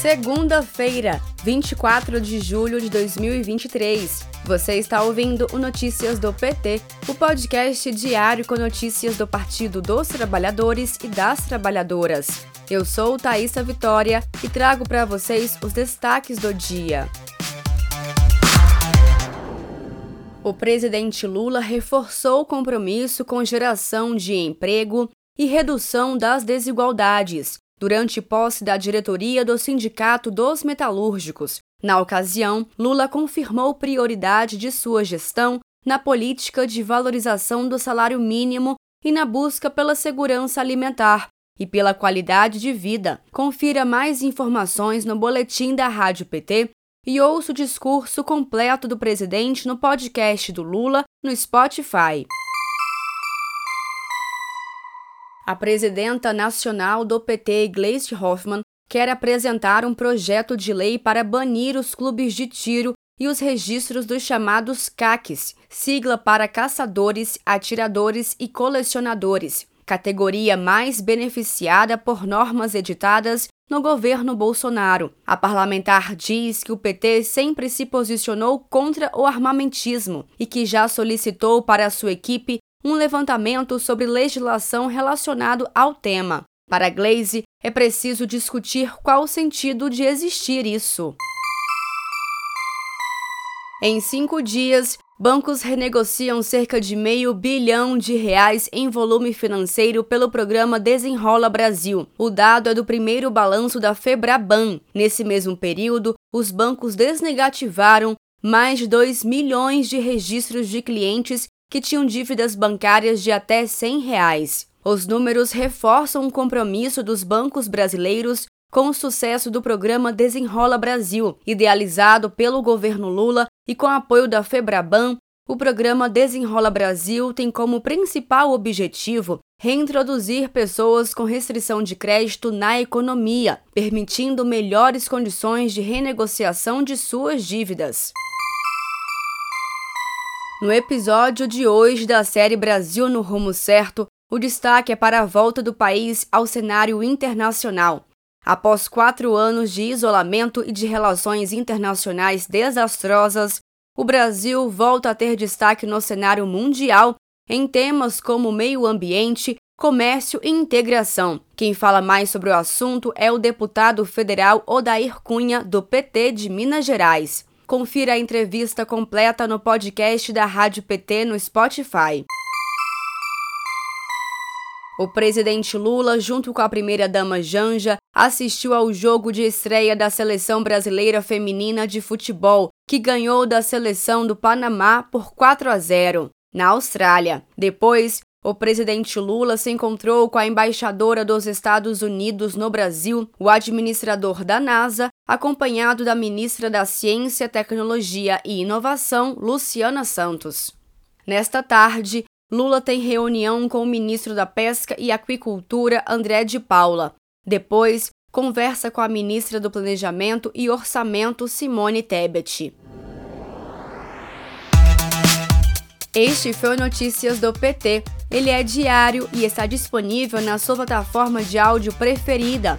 Segunda-feira, 24 de julho de 2023. Você está ouvindo o Notícias do PT, o podcast diário com notícias do Partido dos Trabalhadores e das Trabalhadoras. Eu sou Thaisa Vitória e trago para vocês os destaques do dia. O presidente Lula reforçou o compromisso com geração de emprego e redução das desigualdades durante posse da diretoria do Sindicato dos Metalúrgicos. Na ocasião, Lula confirmou prioridade de sua gestão na política de valorização do salário mínimo e na busca pela segurança alimentar e pela qualidade de vida. Confira mais informações no boletim da Rádio PT e ouça o discurso completo do presidente no podcast do Lula no Spotify. A presidenta nacional do PT, Gleisi Hoffmann, quer apresentar um projeto de lei para banir os clubes de tiro e os registros dos chamados CACs, sigla para caçadores, atiradores e colecionadores, categoria mais beneficiada por normas editadas no governo Bolsonaro. A parlamentar diz que o PT sempre se posicionou contra o armamentismo e que já solicitou para sua equipe um levantamento sobre legislação relacionado ao tema. Para Glaze, é preciso discutir qual o sentido de existir isso. Em cinco dias, bancos renegociam cerca de meio bilhão de reais em volume financeiro pelo programa Desenrola Brasil. O dado é do primeiro balanço da Febraban. Nesse mesmo período, os bancos desnegativaram mais de 2 milhões de registros de clientes que tinham dívidas bancárias de até 100 reais. Os números reforçam o compromisso dos bancos brasileiros com o sucesso do programa Desenrola Brasil, idealizado pelo governo Lula e com apoio da Febraban. O programa Desenrola Brasil tem como principal objetivo reintroduzir pessoas com restrição de crédito na economia, permitindo melhores condições de renegociação de suas dívidas. No episódio de hoje da série Brasil no Rumo Certo, o destaque é para a volta do país ao cenário internacional. Após quatro anos de isolamento e de relações internacionais desastrosas, o Brasil volta a ter destaque no cenário mundial em temas como meio ambiente, comércio e integração. Quem fala mais sobre o assunto é o deputado federal Odair Cunha, do PT de Minas Gerais. Confira a entrevista completa no podcast da Rádio PT no Spotify. O presidente Lula, junto com a primeira-dama Janja, assistiu ao jogo de estreia da seleção brasileira feminina de futebol, que ganhou da seleção do Panamá por 4 a 0 na Austrália. Depois, o presidente Lula se encontrou com a embaixadora dos Estados Unidos no Brasil, o administrador da NASA, acompanhado da ministra da Ciência, Tecnologia e Inovação, Luciana Santos. Nesta tarde, Lula tem reunião com o ministro da Pesca e Aquicultura, André de Paula. Depois, conversa com a ministra do Planejamento e Orçamento, Simone Tebet. Este foi o Notícias do PT. Ele é diário e está disponível na sua plataforma de áudio preferida.